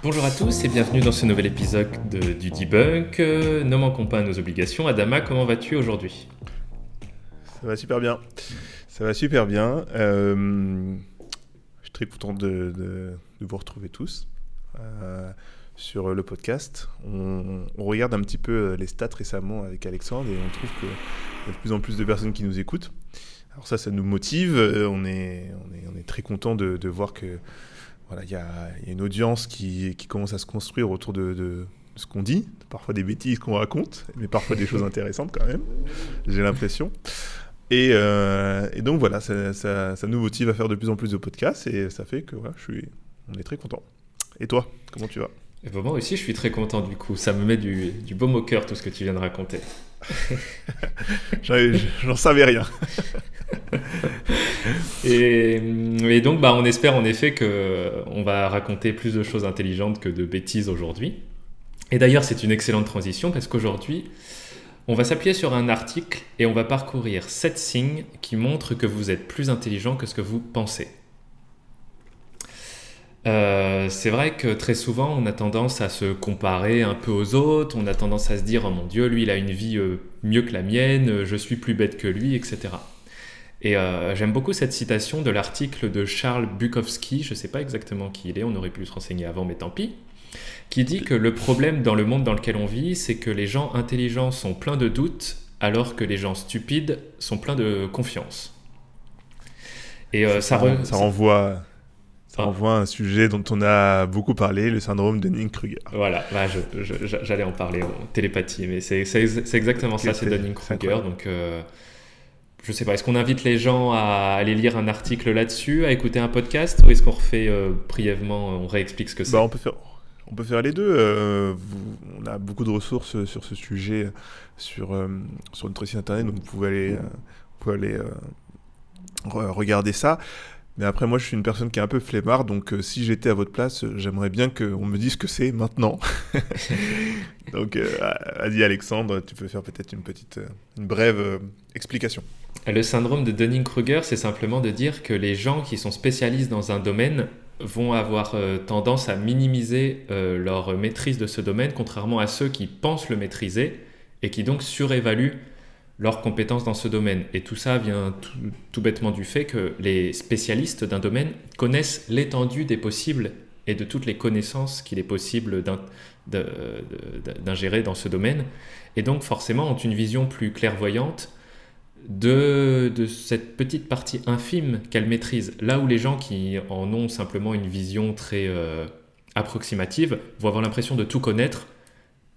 Bonjour à tous et bienvenue dans ce nouvel épisode de- du debunk. Euh, ne manquons pas nos obligations. Adama, comment vas-tu aujourd'hui? Ça va super bien. Ça va super bien. Euh, je suis très content de, vous retrouver tous euh, sur le podcast. On, regarde un petit peu euh, les stats récemment avec Alexandre et on trouve qu'il y a de plus en plus de personnes qui nous écoutent. Alors ça, ça nous motive. On est, très content de voir que voilà, il y a, il y a une audience qui, qui commence à se construire autour de, de- ce qu'on dit, parfois des bêtises qu'on raconte, mais parfois des choses intéressantes quand même, j'ai l'impression. Et, euh, et donc voilà, ça, ça- ça nous motive à faire de plus en plus de podcasts et ça fait que voilà, je suis, on est très content. Et toi, comment tu vas? Ben, Moi aussi, je suis très content du coup. Ça me met du, du baume au cœur tout ce que tu viens de raconter. J'en savais rien. Et, et donc, bah, on espère en effet que on va raconter plus de choses intelligentes que de bêtises aujourd'hui. Et d'ailleurs, c'est une excellente transition parce qu'aujourd'hui, on va s'appuyer sur un article et on va parcourir 7 signes qui montrent que vous êtes plus intelligent que ce que vous pensez. Euh, c'est vrai que très souvent, on a tendance à se comparer un peu aux autres, on a tendance à se dire, oh mon Dieu, lui, il a une vie euh, mieux que la mienne, je suis plus bête que lui, etc. Et euh, j'aime beaucoup cette citation de l'article de Charles Bukowski, je ne sais pas exactement qui il est, on aurait pu se renseigner avant, mais tant pis, qui dit que le problème dans le monde dans lequel on vit, c'est que les gens intelligents sont pleins de doutes, alors que les gens stupides sont pleins de confiance. Et euh, ça, ça renvoie, ça. Renvoie à un sujet dont on a beaucoup parlé, le syndrome de Dunning-Kruger. Voilà, bah, j'allais en parler en télépathie, mais c'est c'est ex- c'est exactement ça, c'est Dunning-Kruger. Donc, euh, je sais pas, est-ce qu'on invite les gens à aller lire un article là-dessus, à écouter un podcast, ou est-ce qu'on refait euh, brièvement, on réexplique ce que c'est? Bah, on peut faire, on peut faire les deux. euh, vous- on a beaucoup de ressources sur ce sujet sur, euh, sur notre site internet, donc vous pouvez aller, euh, vous pouvez aller euh, re- regarder ça. Mais après, moi, je suis une personne qui est un peu flemmard, donc euh, si j'étais à votre place, euh, j'aimerais bien qu'on me dise ce que c'est maintenant. donc, euh, vas-y, Alexandre, tu peux faire peut-être une petite, euh, une brève euh, explication. Le syndrome de Dunning-Kruger, c'est simplement de dire que les gens qui sont spécialistes dans un domaine vont avoir euh, tendance à minimiser euh, leur maîtrise de ce domaine, contrairement à ceux qui pensent le maîtriser et qui donc surévaluent leurs compétences dans ce domaine. Et tout ça vient tout, bêtement du fait que les spécialistes d'un domaine connaissent l'étendue des possibles et de toutes les connaissances qu'il est possible d'ingérer dans ce domaine, et donc forcément ont une vision plus clairvoyante de, cette petite partie infime qu'elle maîtrise. Là où les gens qui en ont simplement une vision très euh, approximative vont avoir l'impression de tout connaître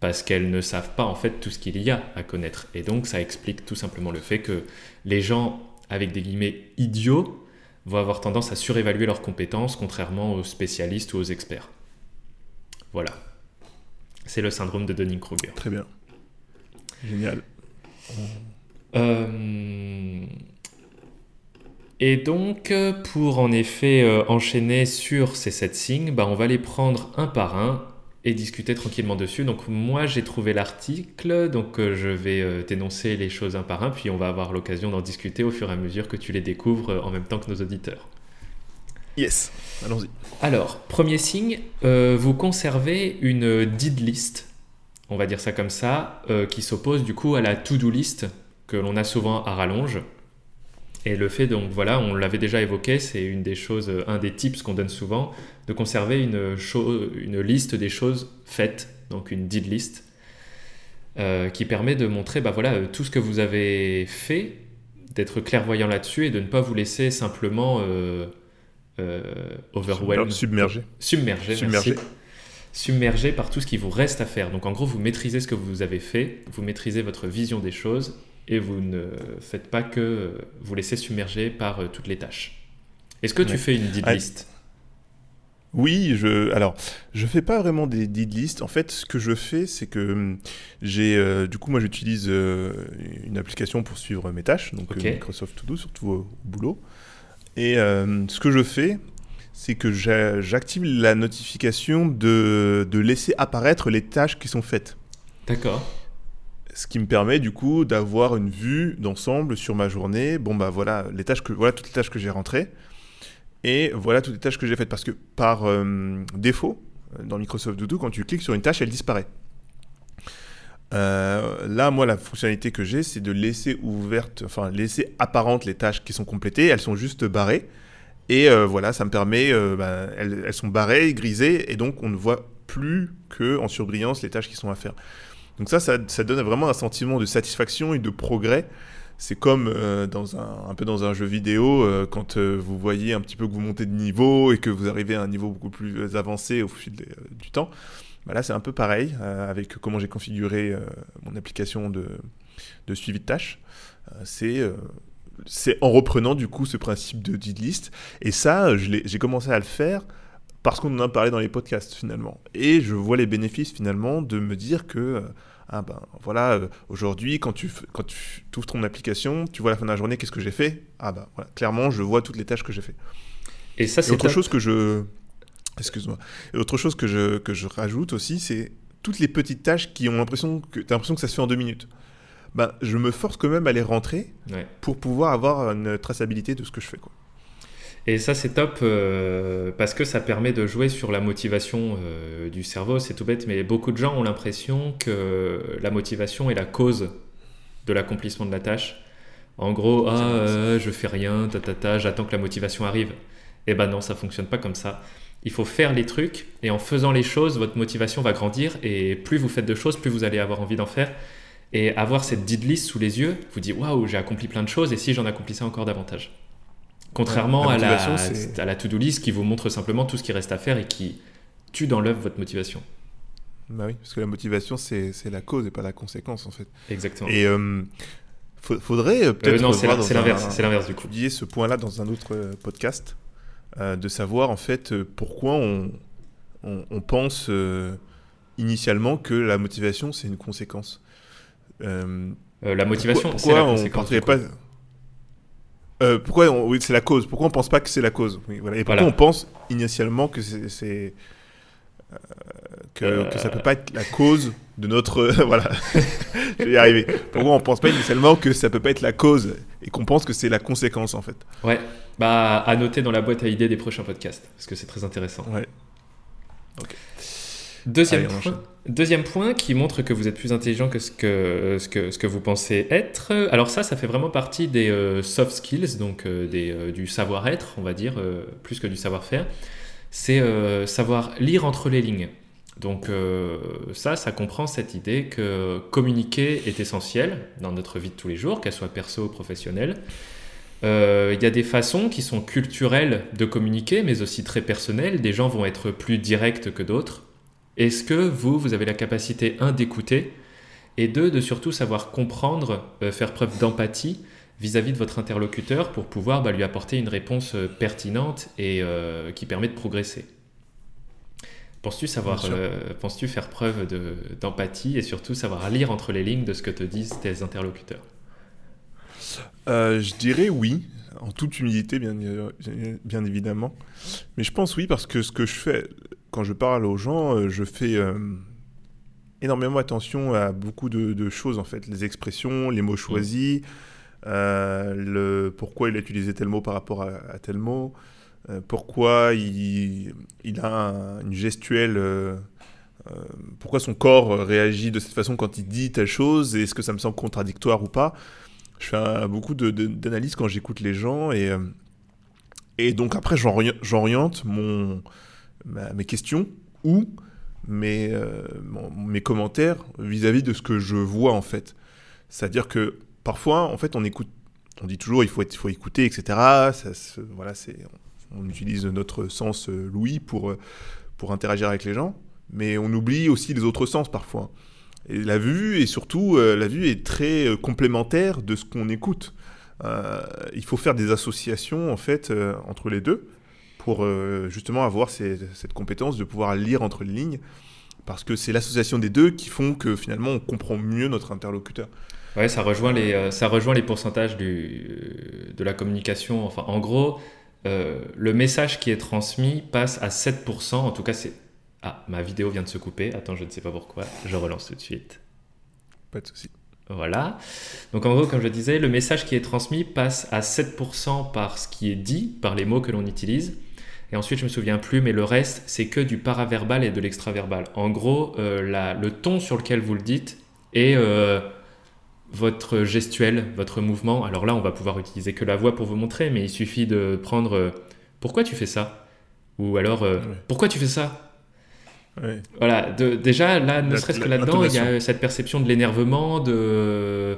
parce qu'elles ne savent pas en fait tout ce qu'il y a à connaître. Et donc ça explique tout simplement le fait que les gens avec des guillemets idiots vont avoir tendance à surévaluer leurs compétences contrairement aux spécialistes ou aux experts. Voilà. C'est le syndrome de Dunning-Kruger. Très bien. Génial. Euh, Et donc, pour en effet euh, enchaîner sur ces sept signes, bah, on va les prendre un par un et discuter tranquillement dessus. Donc moi, j'ai trouvé l'article, donc euh, je vais euh, t'énoncer les choses un par un, puis on va avoir l'occasion d'en discuter au fur et à mesure que tu les découvres euh, en même temps que nos auditeurs. Yes, allons-y. Alors, premier signe, vous conservez une did list, on va dire ça comme ça, qui s'oppose du coup à la to-do list que l'on a souvent à rallonge. Et le fait, donc voilà, on l'avait déjà évoqué, c'est une des choses, euh, un des tips qu'on donne souvent, de conserver une, une liste des choses faites, donc une did list. qui permet de montrer bah, voilà, tout ce que vous avez fait, d'être clairvoyant là-dessus et de ne pas vous laisser simplement euh, overwhelmed. Submergé. Submergé, Submergé. Submergé par tout ce qui vous reste à faire. Donc en gros, vous maîtrisez ce que vous avez fait, vous maîtrisez votre vision des choses et vous ne faites pas que vous laisser submerger par toutes les tâches. Est-ce que tu fais une did list? oui, je alors je fais pas vraiment des did list. En fait, ce que je fais, c'est que hum, j'ai euh, du coup moi j'utilise euh, une application pour suivre mes tâches, donc euh, Microsoft To Do surtout au, boulot. Et ce que je fais, c'est que j'active la notification de, de laisser apparaître les tâches qui sont faites. D'accord. Ce qui me permet du coup d'avoir une vue d'ensemble sur ma journée. Bon bah voilà les tâches que voilà toutes les tâches que j'ai rentrées. Et voilà toutes les tâches que j'ai faites. Parce que par euh, défaut, dans Microsoft Doodoo, quand tu cliques sur une tâche, elle disparaît. Euh, là, moi, la fonctionnalité que j'ai, c'est de laisser ouverte, enfin, laisser apparentes les tâches qui sont complétées. Elles sont juste barrées. Et euh, voilà, ça me permet, ben, elles, elles, sont barrées, grisées, et donc on ne voit plus que en surbrillance les tâches qui sont à faire. Donc ça, ça, donne vraiment un sentiment de satisfaction et de progrès c'est comme euh, dans un, peu dans un jeu vidéo, euh, quand euh, vous voyez un petit peu que vous montez de niveau et que vous arrivez à un niveau beaucoup plus avancé au fil du temps. Bah là, c'est un peu pareil avec comment j'ai configuré mon application de, de, suivi de tâches. c'est c'est en reprenant du coup ce principe de did list. Et ça, j'ai commencé à le faire parce qu'on en a parlé dans les podcasts finalement. Et je vois les bénéfices finalement de me dire que ah ben voilà, euh, aujourd'hui, quand tu, quand tu ouvres ton application, tu vois la fin de la journée, qu'est-ce que j'ai fait? Ah ben voilà, clairement, je vois toutes les tâches que j'ai fait. Et ça, c'est autre chose que je. Excuse-moi. Et autre chose que je, que je rajoute aussi, c'est toutes les petites tâches qui ont l'impression que. Tu as l'impression que ça se fait en deux minutes. Ben, je me force quand même à les rentrer pour pouvoir avoir une traçabilité de ce que je fais. Quoi. Et ça, c'est top euh, parce que ça permet de jouer sur la motivation euh, du cerveau. C'est tout bête, mais beaucoup de gens ont l'impression que la motivation est la cause de l'accomplissement de la tâche. En gros, ah, euh, je fais rien, ta, ta, ta j'attends que la motivation arrive. Eh ben non, ça fonctionne pas comme ça. Il faut faire les trucs et en faisant les choses, votre motivation va grandir et plus vous faites de choses, plus vous allez avoir envie d'en faire. Et avoir cette did list sous les yeux, vous dites waouh, j'ai accompli plein de choses et si j'en accomplissais encore davantage. Contrairement à, la, à la to-do list qui vous montre simplement tout ce qui reste à faire et qui tue dans l'œuvre votre motivation. Bah oui, parce que la motivation, c'est la cause et pas la conséquence en fait. Exactement. Et euh, faudrait euh, peut-être. non, c'est l'inverse, c'est l'inverse du coup. Oublier ce point-là dans un autre euh, podcast, de savoir en fait pourquoi on, on, pense initialement que la motivation, c'est une conséquence. la motivation, c'est la conséquence. Pas euh, pourquoi oui, c'est la cause. Pourquoi on pense pas que c'est la cause? Voilà. Et pourquoi on pense initialement que c'est euh, que, que, ça peut pas être la cause de notre voilà. Je vais y arriver. Pourquoi on pense pas initialement que ça peut pas être la cause et qu'on pense que c'est la conséquence en fait? Ouais. Bah à noter dans la boîte à idées des prochains podcasts parce que c'est très intéressant. Ouais. Ok. Deuxième, point, deuxième point qui montre que vous êtes plus intelligent que ce que, ce que, vous pensez être. Alors ça, ça fait vraiment partie des euh, soft skills, donc euh, euh, du savoir-être, on va dire, plus que du savoir-faire. C'est savoir lire entre les lignes. Donc ça, ça comprend cette idée que communiquer est essentiel dans notre vie de tous les jours, qu'elle soit perso ou professionnelle. Il y a des façons qui sont culturelles de communiquer, mais aussi très personnelles. Des gens vont être plus directs que d'autres. Est-ce que vous, vous avez la capacité, un, d'écouter, et deux, de surtout savoir comprendre, euh, faire preuve d'empathie vis-à-vis de votre interlocuteur pour pouvoir bah, lui apporter une réponse euh, pertinente et euh, qui permet de progresser? Penses-tu savoir, penses-tu faire preuve d'empathie et surtout savoir lire entre les lignes de ce que te disent tes interlocuteurs? Je dirais oui, en toute humilité bien, bien évidemment. Mais je pense oui parce que ce que je fais, quand je parle aux gens, euh, je fais euh, énormément attention à beaucoup de, choses, en fait. Les expressions, les mots choisis, euh, le, pourquoi il a utilisé tel mot par rapport à, tel mot, pourquoi il, a une gestuelle, pourquoi son corps réagit de cette façon quand il dit telle chose, et est-ce que ça me semble contradictoire ou pas. Je fais beaucoup d'analyses quand j'écoute les gens, et, et donc après j'oriente mon mes questions ou mes, mes commentaires vis-à-vis de ce que je vois en fait. C'est-à-dire que parfois, en fait, on écoute, on dit toujours il faut, il faut écouter, etc. Voilà, on utilise notre sens Louis pour, pour interagir avec les gens, mais on oublie aussi les autres sens parfois. Et la vue, et surtout, la vue est très complémentaire de ce qu'on écoute. Euh, il faut faire des associations en fait euh, entre les deux pour euh, justement avoir cette compétence de pouvoir lire entre les lignes parce que c'est l'association des deux qui font que finalement on comprend mieux notre interlocuteur. Ouais, ça rejoint les, ça rejoint les pourcentages du, de la communication. Enfin, en gros, le message qui est transmis passe à 7%. En tout cas, c'est. Ah, ma vidéo vient de se couper. Attends, je ne sais pas pourquoi. Je relance tout de suite. Pas de souci. Voilà. Donc en gros, comme je disais, le message qui est transmis passe à 7% par ce qui est dit, par les mots que l'on utilise. Et ensuite, je me souviens plus, mais le reste, c'est que du paraverbal et de l'extraverbal. En gros, euh, le ton sur lequel vous le dites et euh, votre gestuel, votre mouvement. Alors là, on va pouvoir utiliser que la voix pour vous montrer, mais il suffit de prendre euh, pourquoi tu fais ça? Ou alors pourquoi tu fais ça? Voilà, déjà, là, ne serait-ce que là-dedans, il y a cette perception de l'énervement, de...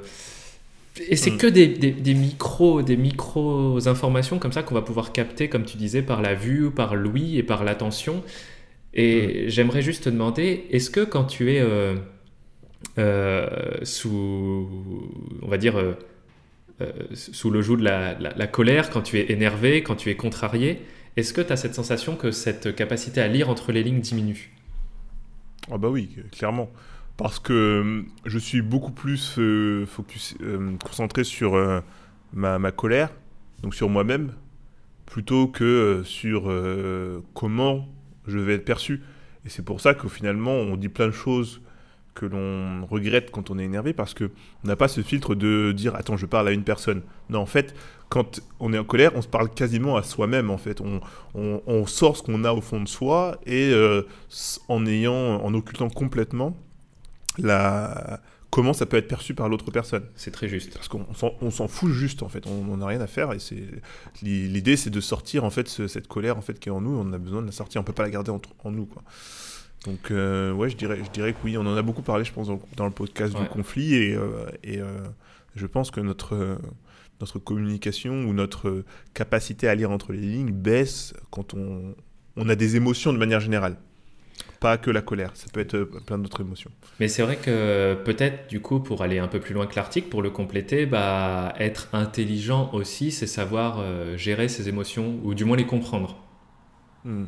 Et c'est mm. que des, des, micros, des micros informations comme ça qu'on va pouvoir capter, comme tu disais, par la vue, par l'ouïe et par l'attention. Et mm. j'aimerais juste te demander, est-ce que quand tu es euh, euh, sous, on va dire, euh, sous le joug de la, la, colère, quand tu es énervé, quand tu es contrarié, est-ce que tu as cette sensation que cette capacité à lire entre les lignes diminue? Ah bah oui, clairement. Parce que euh, je suis beaucoup plus euh, euh, concentré sur ma, colère, donc sur moi-même, plutôt que sur comment je vais être perçu. Et c'est pour ça que finalement, on dit plein de choses que l'on regrette quand on est énervé parce que on n'a pas ce filtre de dire attends je parle à une personne. Non en fait quand on est en colère on se parle quasiment à soi-même en fait. On, on, sort ce qu'on a au fond de soi et en ayant en occultant complètement la comment ça peut être perçu par l'autre personne. C'est très juste. Parce qu'on s'en fout juste en fait. On n'a rien à faire et c'est l'idée c'est de sortir en fait cette colère en fait qui est en nous. On a besoin de la sortir. On peut pas la garder en nous quoi. Donc, euh, ouais, je dirais, je dirais que oui, on en a beaucoup parlé, je pense, dans, le podcast du conflit, et, euh, et euh, je pense que notre, notre communication ou notre capacité à lire entre les lignes baisse quand on, on a des émotions de manière générale. Pas que la colère, ça peut être plein d'autres émotions. Mais c'est vrai que peut-être, du coup, pour aller un peu plus loin que l'article, pour le compléter, bah, être intelligent aussi, c'est savoir gérer ses émotions, ou du moins les comprendre. Hmm.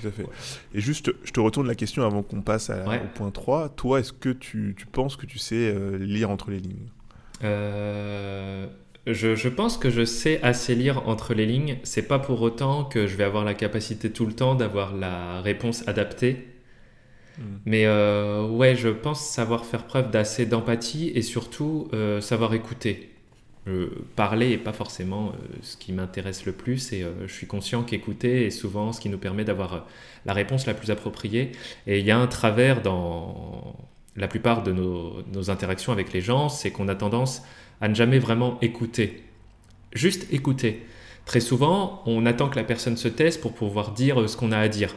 Tout à fait. Et juste, je te retourne la question avant qu'on passe au point 3. Toi, est-ce que tu, tu, penses que tu sais euh, lire entre les lignes? Euh, je, je, pense que je sais assez lire entre les lignes. C'est pas pour autant que je vais avoir la capacité tout le temps d'avoir la réponse adaptée. Hmm. Mais euh, ouais, je pense savoir faire preuve d'assez d'empathie et surtout savoir écouter. Euh, parler n'est pas forcément euh, ce qui m'intéresse le plus et euh, je suis conscient qu'écouter est souvent ce qui nous permet d'avoir la réponse la plus appropriée. Et il y a un travers dans la plupart de nos, interactions avec les gens, c'est qu'on a tendance à ne jamais vraiment écouter. Juste écouter. Très souvent, on attend que la personne se taise pour pouvoir dire ce qu'on a à dire.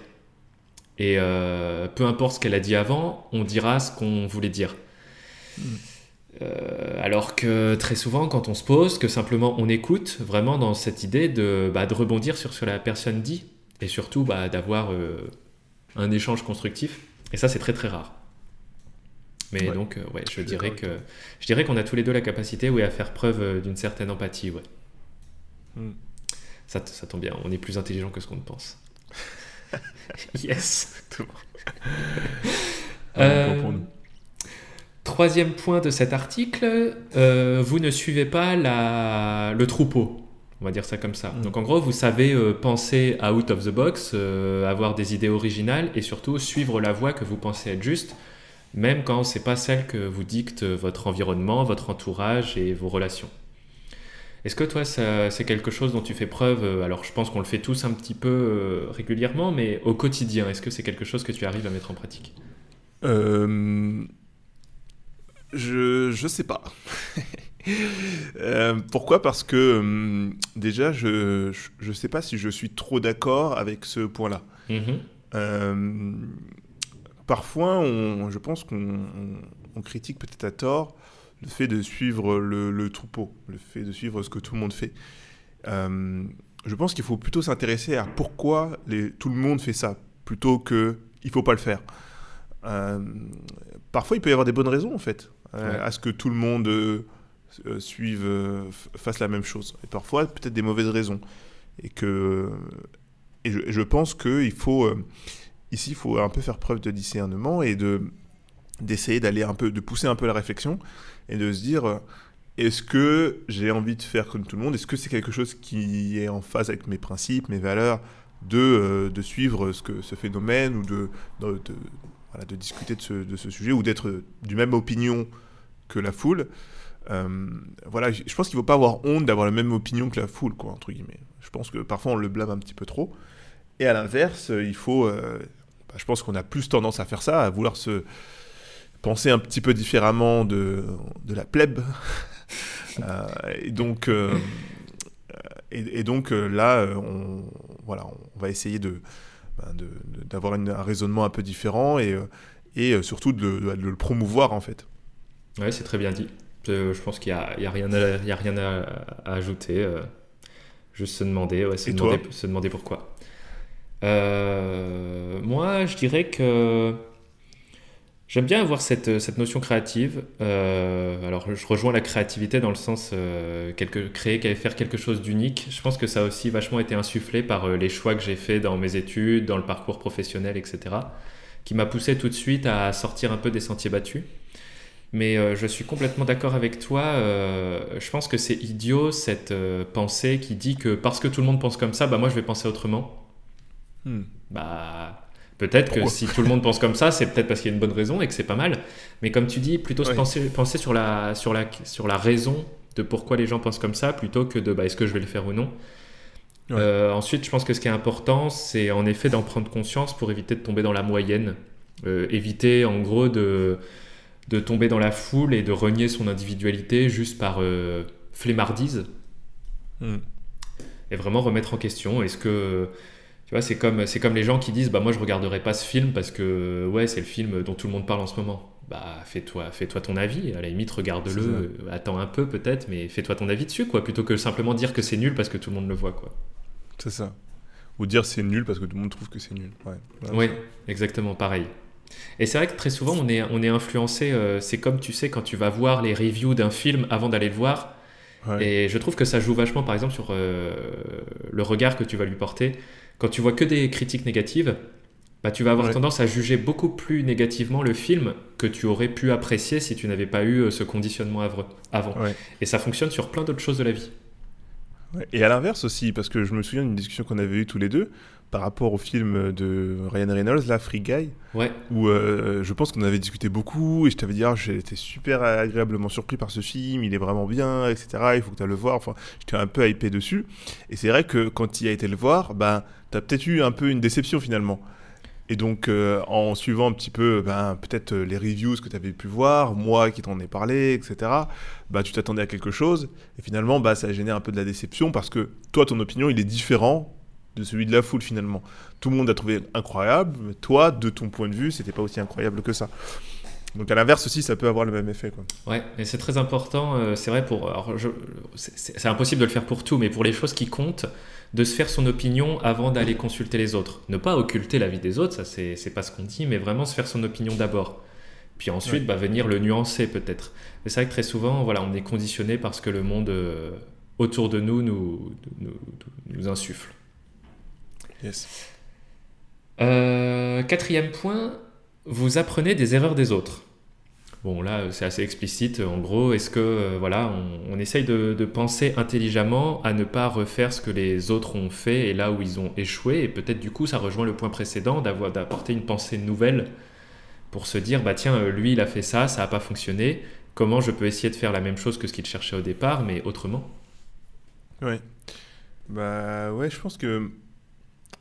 Et peu importe ce qu'elle a dit avant, on dira ce qu'on voulait dire. Euh, alors que très souvent, quand on se pose, que simplement on écoute, vraiment dans cette idée de, bah, rebondir sur ce que la personne dit, et surtout bah, d'avoir euh, un échange constructif. Et ça, c'est très très rare. Mais donc, euh, ouais, je, dirais que je dirais qu'on a tous les deux la capacité, oui, à faire preuve d'une certaine empathie, ouais. Hmm. Ça, ça tombe bien, on est plus intelligent que ce qu'on ne pense. yes. Tout Troisième point de cet article, euh, vous ne suivez pas la, le troupeau. On va dire ça comme ça. Mm. Donc en gros, vous savez euh, penser out of the box, euh, avoir des idées originales et surtout suivre la voie que vous pensez être juste, même quand c'est pas celle que vous dicte votre environnement, votre entourage et vos relations. Est-ce que toi, c'est quelque chose dont tu fais preuve Alors je pense qu'on le fait tous un petit peu régulièrement, mais au quotidien, est-ce que c'est quelque chose que tu arrives à mettre en pratique? Je, je sais pas. Euh, pourquoi? Parce que hum, déjà, je, je sais pas si je suis trop d'accord avec ce point-là. Mm-hmm. Euh, parfois, on, je pense qu'on on critique peut-être à tort le fait de suivre le, troupeau, le fait de suivre ce que tout le monde fait. Euh, je pense qu'il faut plutôt s'intéresser à pourquoi les, tout le monde fait ça, plutôt que il faut pas le faire. Euh, parfois, il peut y avoir des bonnes raisons, en fait, euh, à ce que tout le monde suive, fasse la même chose. Et parfois, peut-être des mauvaises raisons. Et que, et je, je pense qu'il faut, ici, il faut un peu faire preuve de discernement et de d'essayer d'aller un peu, de pousser un peu la réflexion et de se dire euh, est-ce que j'ai envie de faire comme tout le monde? Est-ce que c'est quelque chose qui est en phase avec mes principes, mes valeurs, de, euh, de suivre ce, que, ce phénomène ou de, de, discuter de ce, sujet ou d'être du même opinion que la foule? Euh, voilà, je pense qu'il ne faut pas avoir honte d'avoir la même opinion que la foule, quoi, entre guillemets. Je pense que parfois on le blâme un petit peu trop. Et à l'inverse, il faut. Bah, je pense qu'on a plus tendance à faire ça, à vouloir se, penser un petit peu différemment de, de la plèbe. Euh, et donc, euh, et, donc euh, là, on, voilà, on va essayer de, ben, d'avoir un raisonnement un peu différent et, et surtout de, de, le promouvoir en fait. Ouais, c'est très bien dit. Je pense qu'il n'y a, y a, rien à, y a rien à, ajouter. juste se demander, ouais, se, demander, se demander pourquoi. Moi, je dirais que J'aime bien avoir cette, euh, cette notion créative. Euh, alors, je rejoins la créativité dans le sens euh, créer, faire quelque chose d'unique. Je pense que ça a aussi vachement été insufflé par les choix que j'ai faits dans mes études, dans le parcours professionnel, etc., qui m'a poussé tout de suite à sortir un peu des sentiers battus. Mais je suis complètement d'accord avec toi. je pense que c'est idiot cette pensée qui dit que parce que tout le monde pense comme ça, bah moi je vais penser autrement. Hmm. Bah Peut-être que si tout le monde pense comme ça, c'est peut-être parce qu'il y a une bonne raison et que c'est pas mal. Mais comme tu dis, plutôt se penser, penser sur, la, sur, la, sur la raison de pourquoi les gens pensent comme ça, plutôt que de bah, est-ce que je vais le faire ou non. Euh, ensuite, je pense que ce qui est important, c'est en effet d'en prendre conscience pour éviter de tomber dans la moyenne. Euh, éviter en gros de, de tomber dans la foule et de renier son individualité juste par euh, flemmardise. Hmm. Et vraiment remettre en question est-ce que c'est comme, c'est comme les gens qui disent bah moi je regarderai pas ce film parce que ouais c'est le film dont tout le monde parle en ce moment. Bah fais-toi, fais-toi ton avis. À la limite regarde-le, euh, attends un peu peut-être, mais fais-toi ton avis dessus quoi, plutôt que simplement dire que c'est nul parce que tout le monde le voit quoi. C'est ça. Ou dire c'est nul parce que tout le monde trouve que c'est nul. Ouais. oui, exactement pareil. Et c'est vrai que très souvent on est, on est influencé. Euh, c'est comme tu sais quand tu vas voir les reviews d'un film avant d'aller le voir. Et je trouve que ça joue vachement, par exemple, sur euh, le regard que tu vas lui porter quand tu vois que des critiques négatives, bah, tu vas avoir tendance à juger beaucoup plus négativement le film que tu aurais pu apprécier si tu n'avais pas eu euh, ce conditionnement avant. Et ça fonctionne sur plein d'autres choses de la vie. Et à l'inverse aussi, parce que je me souviens d'une discussion qu'on avait eue tous les deux par rapport au film de Ryan Reynolds, La Free Guy, ouais. où euh, je pense qu'on avait discuté beaucoup et je t'avais dit ah, j'étais super agréablement surpris par ce film, il est vraiment bien, etc. Il faut que tu ailles le voir. Enfin, j'étais un peu hypé dessus. Et c'est vrai que quand il a été le voir, ben, tu peut-être eu un peu une déception finalement. Et donc, euh, en suivant un petit peu, ben, peut-être euh, les reviews que tu avais pu voir, moi qui t'en ai parlé, etc., ben, tu t'attendais à quelque chose. Et finalement, ben, ça a généré un peu de la déception parce que toi, ton opinion, il est différent de celui de la foule finalement. Tout le monde a trouvé incroyable, mais toi, de ton point de vue, c'était pas aussi incroyable que ça. Donc à l'inverse aussi, ça peut avoir le même effet. Quoi. Ouais, et c'est très important. Euh, c'est vrai pour. C'est impossible de le faire pour tout, mais pour les choses qui comptent, de se faire son opinion avant d'aller consulter les autres. Ne pas occulter la vie des autres, ça c'est pas ce qu'on dit, mais vraiment se faire son opinion d'abord. Puis ensuite, bah, venir le nuancer peut-être. Mais c'est vrai que très souvent, voilà, on est conditionné parce que le monde euh, autour de nous nous, nous, nous insuffle. Yes. Euh, quatrième point, vous apprenez des erreurs des autres. Bon, là, c'est assez explicite. En gros, est-ce que, euh, voilà, on, essaye de, penser intelligemment à ne pas refaire ce que les autres ont fait et là où ils ont échoué? Et peut-être, du coup, ça rejoint le point précédent d'avoir, d'apporter une pensée nouvelle pour se dire, bah tiens, euh, lui, il a fait ça, ça n'a pas fonctionné. Comment je peux essayer de faire la même chose que ce qu'il cherchait au départ, mais autrement? Ouais. Bah ouais, je pense que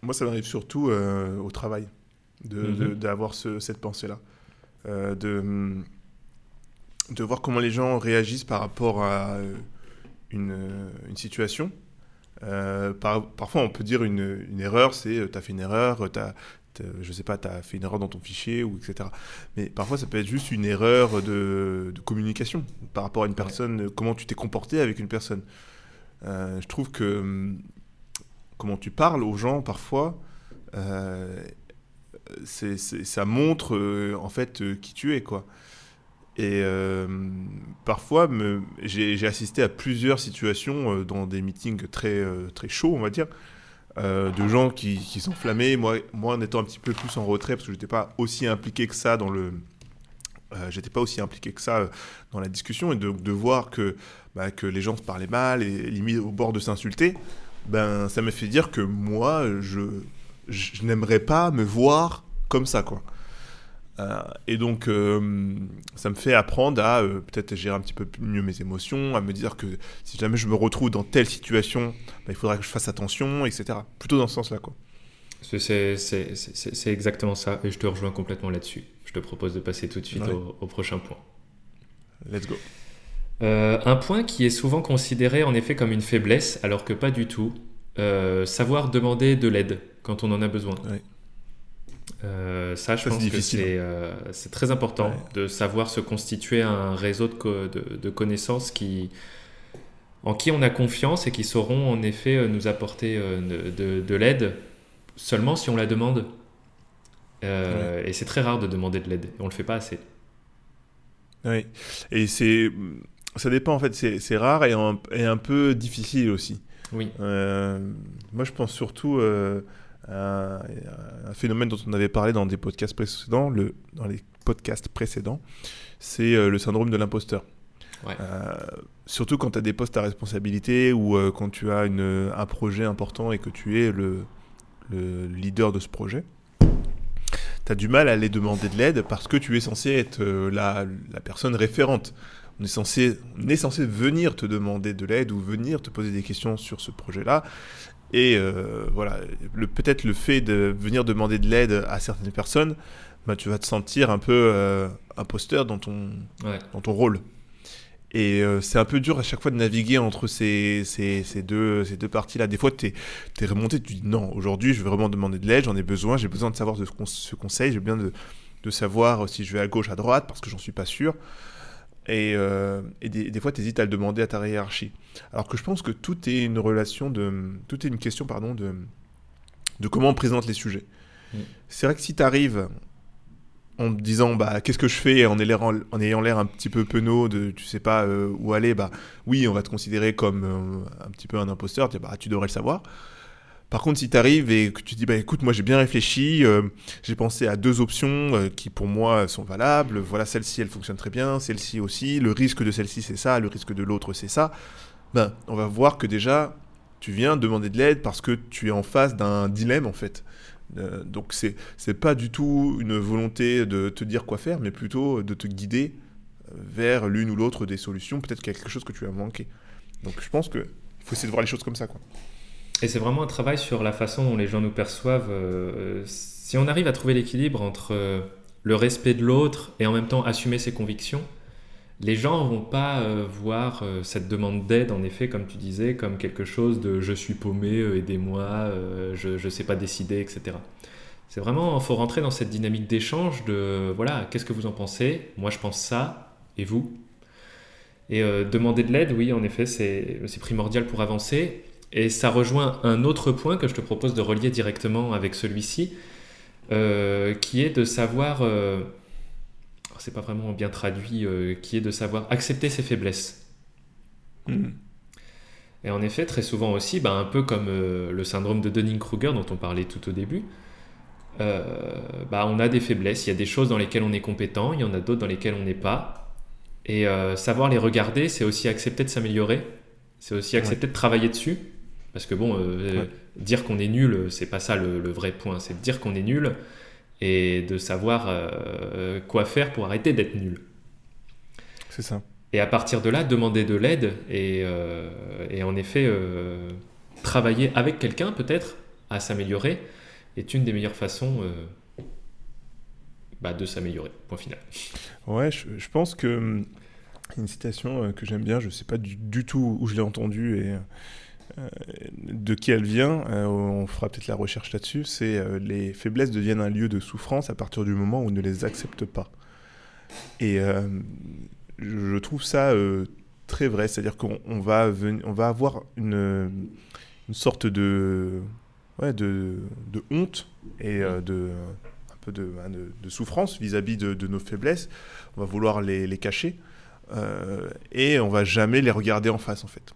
moi, ça m'arrive surtout euh, au travail mhm. d'avoir cette pensée-là. de de voir comment les gens réagissent par rapport à euh, une, euh, une situation. Euh, parfois, on peut dire une, une erreur, c'est tu as fait une erreur, tu je sais pas, tu as fait une erreur dans ton fichier, ou etc. Mais parfois, ça peut être juste une erreur de, communication par rapport à une personne, comment tu t'es comporté avec une personne. je trouve que hum, comment tu parles aux gens, parfois, ça montre en fait qui tu es, quoi. Et euh, parfois, j'ai assisté à plusieurs situations euh, dans des meetings très, euh, très chauds, on va dire, de gens qui, qui s'enflammaient. Moi, moi, en étant un petit peu plus en retrait, parce que je n'étais pas aussi impliqué que ça dans le. j'étais pas aussi impliqué que ça dans la discussion, et de, voir que, bah, que les gens se parlaient mal et limite au bord de s'insulter, ben, ça m'a fait dire que moi, je, je n'aimerais pas me voir comme ça, quoi. Euh, et donc, euh, ça me fait apprendre à euh, peut-être gérer un petit peu mieux mes émotions, à me dire que si jamais je me retrouve dans telle situation, bah, il faudra que je fasse attention, etc. Plutôt dans ce sens-là, quoi. C'est exactement ça, et je te rejoins complètement là-dessus. Je te propose de passer tout de suite au, prochain point. Let's go. un point qui est souvent considéré en effet comme une faiblesse, alors que pas du tout. savoir demander de l'aide quand on en a besoin. Euh, ça, je pense que euh, c'est très important de savoir se constituer un réseau de, de, connaissances qui, en qui on a confiance et qui sauront en effet euh, nous apporter de, l'aide seulement si on la demande. Et c'est très rare de demander de l'aide. On le fait pas assez. Oui. Et c'est, ça dépend en fait. C'est rare et un, et un, peu difficile aussi. Oui. moi, je pense surtout un, phénomène dont on avait parlé dans des podcasts précédents, le, dans les podcasts précédents, c'est euh, le syndrome de l'imposteur. Euh, surtout quand tu as des postes à responsabilité ou euh, quand tu as une, un projet important et que tu es le, le leader de ce projet, tu as du mal à aller demander de l'aide parce que tu es censé être la, la, personne référente. On est, censé, on est censé venir te demander de l'aide ou venir te poser des questions sur ce projet-là. Et euh, voilà, peut-être le fait de venir demander de l'aide à certaines personnes, bah, tu vas te sentir un peu euh, imposteur dans ton, dans ton rôle. Et euh, c'est un peu dur à chaque fois de naviguer entre ces, ces, ces deux, ces deux parties-là. Des fois, tu es, es, remonté, tu dis non, aujourd'hui, je vais vraiment demander de l'aide, j'en ai besoin, j'ai besoin de savoir ce, ce conseil, j'ai besoin de, de, savoir si je vais à gauche, à droite, parce que j'en suis pas sûr. Et, euh, des, fois, tu hésites à le demander à ta hiérarchie. Alors que je pense que tout est une relation de. Tout est une question, pardon, de, de comment on présente les sujets. Mm. C'est vrai que si tu arrives en me disant bah qu'est-ce que je fais en, en ayant l'air un petit peu penaud de tu sais pas euh, où aller bah oui on va te considérer comme euh, un petit peu un imposteur tu, bah, tu devrais le savoir par contre, si tu arrives et que tu dis, bah écoute, moi j'ai bien réfléchi, euh, j'ai pensé à deux options euh, qui pour moi sont valables, voilà, celle-ci elle fonctionne très bien, celle-ci aussi, le risque de celle-ci c'est ça, le risque de l'autre c'est ça, ben on va voir que déjà tu viens demander de l'aide parce que tu es en face d'un dilemme en fait. Euh, donc c'est c'est pas du tout une volonté de te dire quoi faire, mais plutôt de te guider vers l'une ou l'autre des solutions, peut-être quelque chose que tu as manqué. Donc je pense qu'il faut essayer de voir les choses comme ça quoi. Et c'est vraiment un travail sur la façon dont les gens nous perçoivent. Euh, si on arrive à trouver l'équilibre entre euh, le respect de l'autre et en même temps assumer ses convictions, les gens ne vont pas euh, voir cette demande d'aide, en effet, comme tu disais, comme quelque chose de je suis paumé, aidez-moi, je ne sais pas décider, etc. C'est vraiment, il faut rentrer dans cette dynamique d'échange de voilà, qu'est-ce que vous en pensez? Moi je pense ça, et vous? Et demander de l'aide, oui, en effet, c'est primordial pour avancer. Et ça rejoint un autre point que je te propose de relier directement avec celui-ci, euh, qui est de savoir, euh, c'est pas vraiment bien traduit, euh, qui est de savoir accepter ses faiblesses. Hmm. Et en effet, très souvent aussi, bah, un peu comme le syndrome de Dunning-Kruger dont on parlait tout au début, bah, on a des faiblesses, il y a des choses dans lesquelles on est compétent, il y en a d'autres dans lesquelles on n'est pas. Et savoir les regarder, c'est aussi accepter de s'améliorer, c'est aussi accepter de travailler dessus. Parce que bon, euh, dire qu'on est nul, c'est pas ça le, vrai point. C'est de dire qu'on est nul et de savoir euh, quoi faire pour arrêter d'être nul. C'est ça. Et à partir de là, demander de l'aide et, euh, et, en effet travailler avec quelqu'un peut-être à s'améliorer est une des meilleures façons bah, de s'améliorer. Point final. Ouais, je, je pense que hum, une citation que j'aime bien, je sais pas du, du, tout où je l'ai entendue et de qui elle vient, on fera peut-être la recherche là-dessus, c'est les faiblesses deviennent un lieu de souffrance à partir du moment où on ne les accepte pas. Et je trouve ça très vrai, c'est-à-dire qu'on va, on va avoir une, sorte de, de, honte et de un peu de, de, souffrance vis-à-vis de, de, nos faiblesses. On va vouloir les, les cacher et on va jamais les regarder en face en fait.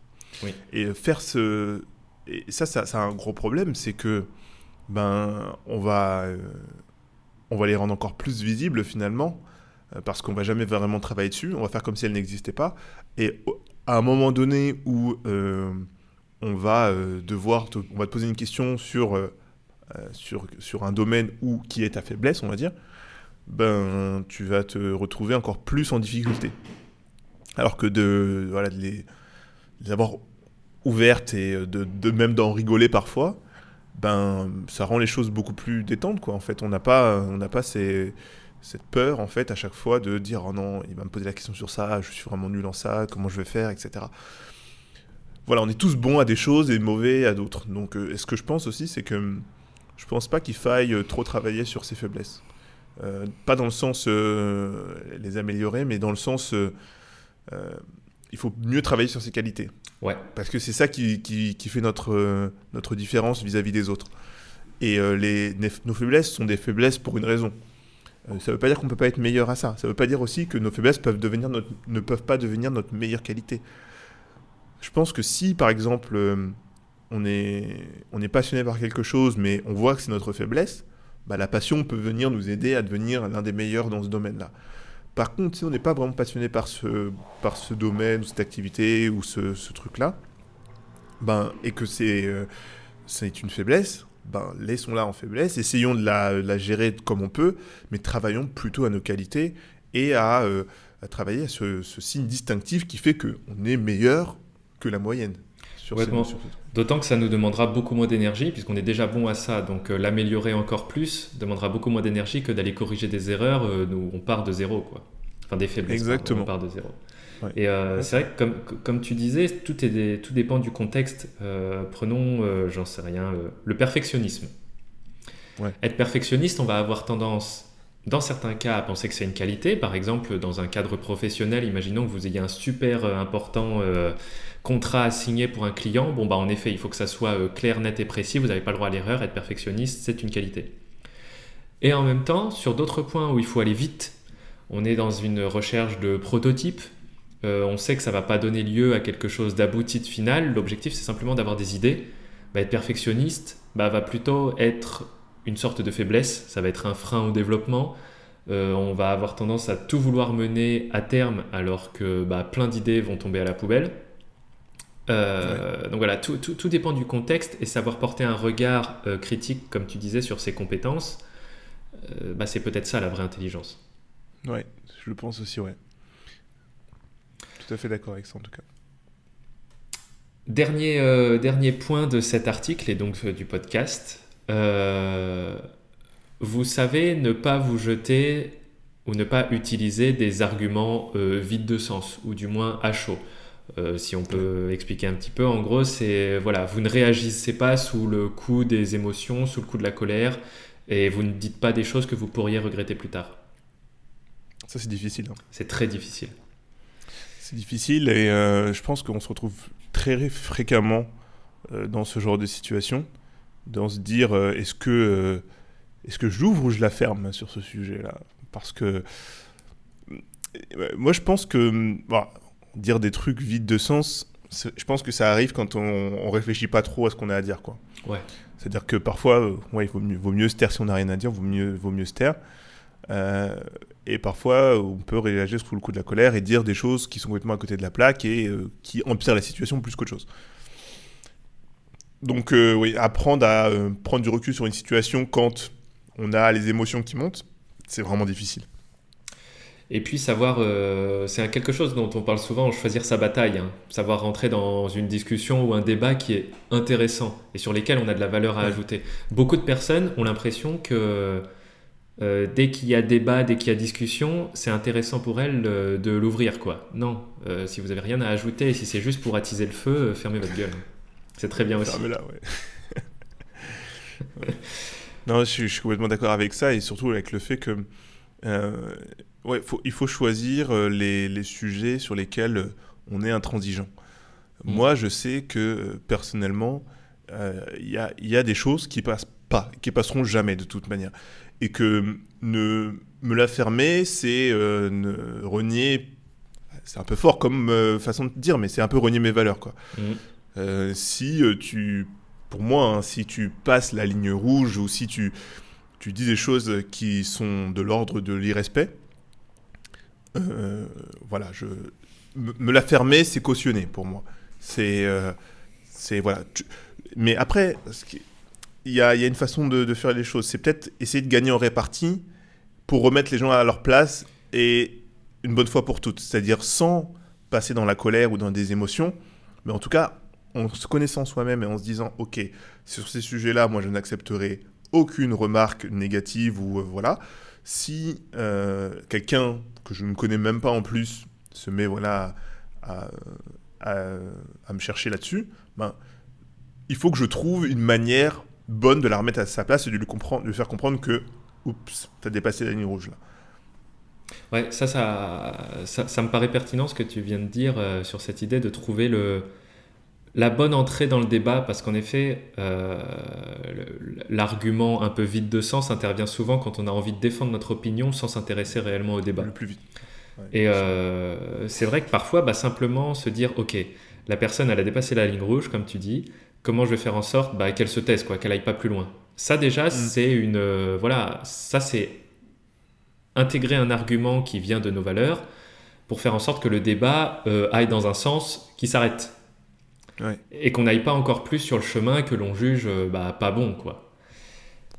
Et faire ce. Et ça, ça, ça, a un gros problème, c'est que ben, on va, euh, on va les rendre encore plus visibles finalement, euh, parce qu'on va jamais vraiment travailler dessus. On va faire comme si elles n'existaient pas. Et à un moment donné où euh, on va devoir, on va te poser une question sur, sur, sur un domaine où qui est ta faiblesse, on va dire, ben, tu vas te retrouver encore plus en difficulté. Alors que de, voilà, de les d'avoir ouverte et euh, de, même d'en rigoler parfois, ben ça rend les choses beaucoup plus détentes quoi. En fait, on n'a pas on n'a pas cette peur en fait à chaque fois de dire oh non il va me poser la question sur ça, je suis vraiment nul en ça, comment je vais faire, etc. Voilà, on est tous bons à des choses et mauvais à d'autres. Donc, euh, ce que je pense aussi, c'est que je pense pas qu'il faille euh, trop travailler sur ses faiblesses. pas dans le sens les améliorer, mais dans le sens il faut mieux travailler sur ses qualités. Ouais. Parce que c'est ça qui, qui, fait notre, euh, notre différence vis-à-vis des autres. Et euh, les, nos faiblesses sont des faiblesses pour une raison. Euh, ça ne veut pas dire qu'on ne peut pas être meilleur à ça. Ça ne veut pas dire aussi que nos faiblesses peuvent devenir notre, ne peuvent pas devenir notre meilleure qualité. Je pense que si, par exemple, on est, on est passionné par quelque chose, mais on voit que c'est notre faiblesse, bah, la passion peut venir nous aider à devenir l'un des meilleurs dans ce domaine-là. Par contre, si on n'est pas vraiment passionné par ce, domaine, cette activité, ou ce, truc-là, ben, et que c'est euh, c'est une faiblesse, ben, laissons-la en faiblesse, essayons de la, gérer comme on peut, mais travaillons plutôt à nos qualités et à, euh, à travailler à ce, ce, signe distinctif qui fait qu'on est meilleur que la moyenne. D'autant que ça nous demandera beaucoup moins d'énergie, puisqu'on est déjà bon à ça. Donc euh, l'améliorer encore plus demandera beaucoup moins d'énergie que d'aller corriger des erreurs euh, où on part de zéro. Quoi. Enfin, des faiblesses. Exactement. on part de zéro. Et euh, c'est vrai que, comme, comme, tu disais, tout, est tout dépend du contexte. prenons, j'en sais rien, le perfectionnisme. Être perfectionniste, on va avoir tendance, dans certains cas, à penser que c'est une qualité. Par exemple, dans un cadre professionnel, imaginons que vous ayez un super important contrat à signer pour un client, bon bah en effet, il faut que ça soit euh, clair, net et précis, vous n'avez pas le droit à l'erreur, être perfectionniste, c'est une qualité. Et en même temps, sur d'autres points où il faut aller vite, on est dans une recherche de prototype, euh, on sait que ça va pas donner lieu à quelque chose d'abouti de final, l'objectif c'est simplement d'avoir des idées. Bah, être perfectionniste bah, va plutôt être une sorte de faiblesse, ça va être un frein au développement, euh, on va avoir tendance à tout vouloir mener à terme alors que bah, plein d'idées vont tomber à la poubelle. Euh, donc voilà, tout, tout, dépend du contexte et savoir porter un regard euh, critique, comme tu disais, sur ses compétences, euh, bah, c'est peut-être ça la vraie intelligence. Ouais, je le pense aussi, ouais. Tout à fait d'accord avec ça en tout cas. Dernier, dernier point de cet article et donc du podcast. vous savez ne pas vous jeter ou ne pas utiliser des arguments vides de sens, ou du moins à chaud. Euh, si on peut expliquer un petit peu, en gros, c'est voilà, vous ne réagissez pas sous le coup des émotions, sous le coup de la colère, et vous ne dites pas des choses que vous pourriez regretter plus tard. Ça, c'est difficile. Hein. C'est très difficile. C'est difficile, et euh, je pense qu'on se retrouve très fréquemment euh, dans ce genre de situation, dans se dire est-ce que, est-ce que j'ouvre ou je la ferme sur ce sujet-là? Parce que moi, je pense que. Bon, dire des trucs vides de sens, je pense que ça arrive quand on, on réfléchit pas trop à ce qu'on a à dire. Quoi. Ouais. C'est-à-dire que parfois, euh, ouais, il vaut mieux, vaut mieux, se taire si on n'a rien à dire, vaut mieux, vaut mieux se taire. Euh, et parfois, on peut réagir sous le coup de la colère et dire des choses qui sont complètement à côté de la plaque et euh, qui empirent la situation plus qu'autre chose. Donc, oui, apprendre à prendre du recul sur une situation quand on a les émotions qui montent, c'est vraiment difficile. Et puis savoir, euh, c'est quelque chose dont on parle souvent, choisir sa bataille, hein. savoir rentrer dans une discussion ou un débat qui est intéressant et sur lesquels on a de la valeur à ajouter. Beaucoup de personnes ont l'impression que euh, dès qu'il y a débat, dès qu'il y a discussion, c'est intéressant pour elles de l'ouvrir. quoi. Non, euh, si vous avez rien à ajouter, si c'est juste pour attiser le feu, fermez votre gueule. C'est très bien aussi. Là, ouais. Non, je, suis complètement d'accord avec ça et surtout avec le fait que euh, ouais, faut, il faut choisir euh, les, les, sujets sur lesquels euh, on est intransigeant. Mm. Moi, je sais que personnellement, il y, a, y, a, des choses qui passent pas, qui passeront jamais de toute manière. Et que ne me la fermer, c'est ne renier. C'est un peu fort comme façon de dire, mais c'est un peu renier mes valeurs. Quoi. Mm. si tu pour moi, hein, si tu passes la ligne rouge ou si tu, tu dis des choses qui sont de l'ordre de l'irrespect, euh, voilà, je, me la fermer, c'est cautionner pour moi. C'est, euh, c'est voilà. mais après, il y a, une façon de, de faire les choses. C'est peut-être essayer de gagner en répartie pour remettre les gens à leur place et une bonne fois pour toutes. C'est-à-dire sans passer dans la colère ou dans des émotions, mais en tout cas en se connaissant soi-même et en se disant, ok, sur ces sujets-là, moi je n'accepterai aucune remarque négative ou euh, voilà. Si euh, quelqu'un que je ne connais même pas en plus se met voilà à, me chercher là-dessus, ben, il faut que je trouve une manière bonne de la remettre à sa place et de lui, comprendre, de lui faire comprendre que, oups, t'as dépassé la ligne rouge là. Ouais, ça ça, ça, me paraît pertinent ce que tu viens de dire euh, sur cette idée de trouver le, la bonne entrée dans le débat, parce qu'en effet, euh, l'argument un peu vide de sens intervient souvent quand on a envie de défendre notre opinion sans s'intéresser réellement au débat. Le plus vite. et euh, c'est vrai que parfois, bah, simplement se dire, ok, la personne, elle a dépassé la ligne rouge, comme tu dis, comment je vais faire en sorte bah, qu'elle se taise, quoi, qu'elle aille pas plus loin? Ça déjà, mm. c'est une, euh, voilà, ça c'est intégrer un argument qui vient de nos valeurs pour faire en sorte que le débat aille dans un sens qui s'arrête et qu'on n'aille pas encore plus sur le chemin que l'on juge euh, bah, pas bon. quoi.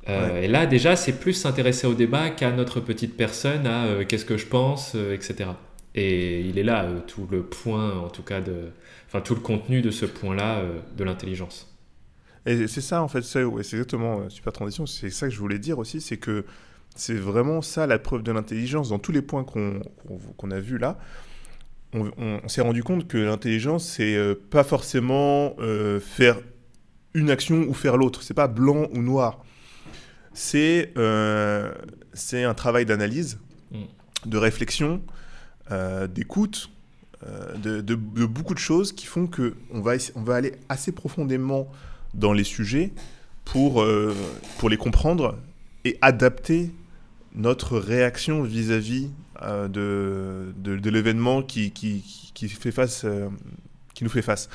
Euh, et là, déjà, c'est plus s'intéresser au débat qu'à notre petite personne, à euh, qu'est-ce que je pense, etc. Et il est là tout le point, en tout cas, de, enfin tout le contenu de ce point-là de l'intelligence. Et c'est ça, en fait, c'est exactement, super transition, c'est ça que je voulais dire aussi, c'est que c'est vraiment ça la preuve de l'intelligence dans tous les points qu'on a vus là on, s'est rendu compte que l'intelligence, c'est euh, pas forcément euh, faire une action ou faire l'autre. C'est pas blanc ou noir. C'est euh, un travail d'analyse, mm. de réflexion, d'écoute, de, de, beaucoup de choses qui font que on va, on va aller assez profondément dans les sujets pour, pour les comprendre et adapter notre réaction vis-à-vis euh, de, l'événement qui, qui, qui, fait face, euh, qui nous fait face.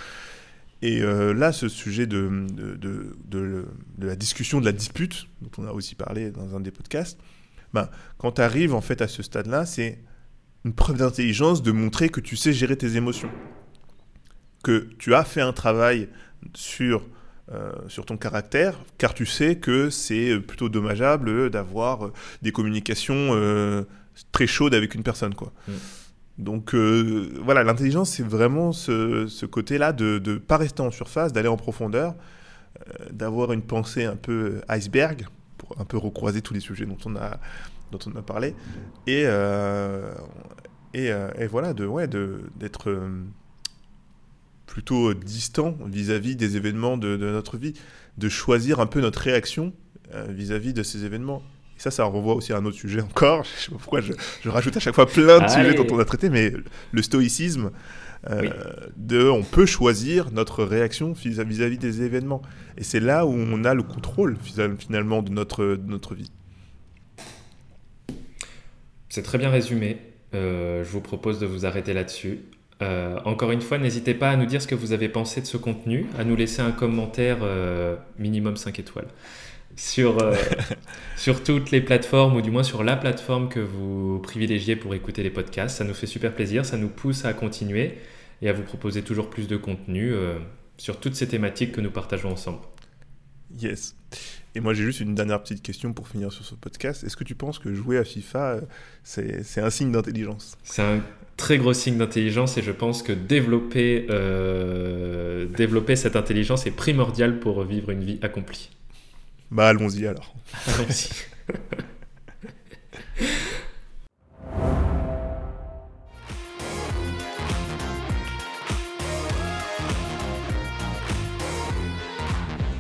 Et euh, là, ce sujet de, de, de, la discussion, de la dispute, dont on a aussi parlé dans un des podcasts, ben, quand tu arrives en fait à ce stade-là, c'est une preuve d'intelligence de montrer que tu sais gérer tes émotions. Que tu as fait un travail sur sur ton caractère, car tu sais que c'est plutôt dommageable d'avoir des communications très chaudes avec une personne. Quoi. Mm. Donc euh, voilà, l'intelligence, c'est vraiment ce, côté-là de ne pas rester en surface, d'aller en profondeur, d'avoir une pensée un peu iceberg, pour un peu recroiser tous les sujets dont on a, dont on a parlé, et, et, et, voilà, de, ouais, d'être plutôt distant vis-à-vis des événements de, notre vie, de choisir un peu notre réaction euh, vis-à-vis de ces événements. Ça, ça renvoie aussi à un autre sujet encore. Je sais pas pourquoi je, rajoute à chaque fois plein de sujets dont on a traité, mais le stoïcisme, euh, de, on peut choisir notre réaction vis-à-vis des événements. Et c'est là où on a le contrôle finalement de notre, de notre vie. C'est très bien résumé. Euh, je vous propose de vous arrêter là-dessus. Euh, encore une fois, n'hésitez pas à nous dire ce que vous avez pensé de ce contenu, à nous laisser un commentaire minimum 5 étoiles sur, euh, sur toutes les plateformes, ou du moins sur la plateforme que vous privilégiez pour écouter les podcasts. Ça nous fait super plaisir, ça nous pousse à continuer et à vous proposer toujours plus de contenu sur toutes ces thématiques que nous partageons ensemble. Yes. Et moi, j'ai juste une dernière petite question pour finir sur ce podcast. Est-ce que tu penses que jouer à FIFA, c'est un signe d'intelligence? C'est un très gros signe d'intelligence et je pense que développer, euh, développer cette intelligence est primordial pour vivre une vie accomplie. Bah allons-y alors. Allons-y.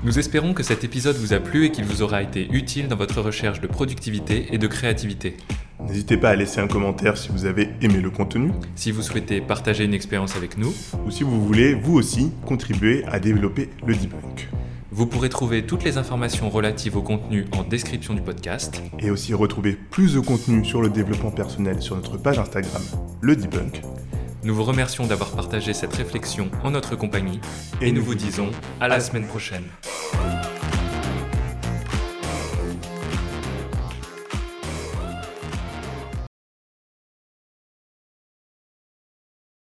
Nous espérons que cet épisode vous a plu et qu'il vous aura été utile dans votre recherche de productivité et de créativité. N'hésitez pas à laisser un commentaire si vous avez aimé le contenu. Si vous souhaitez partager une expérience avec nous, ou si vous voulez, vous aussi, contribuer à développer le debunk. Vous pourrez trouver toutes les informations relatives au contenu en description du podcast. Et aussi retrouver plus de contenu sur le développement personnel sur notre page Instagram, le debunk. Nous vous remercions d'avoir partagé cette réflexion en notre compagnie et, nous vous disons à la semaine prochaine.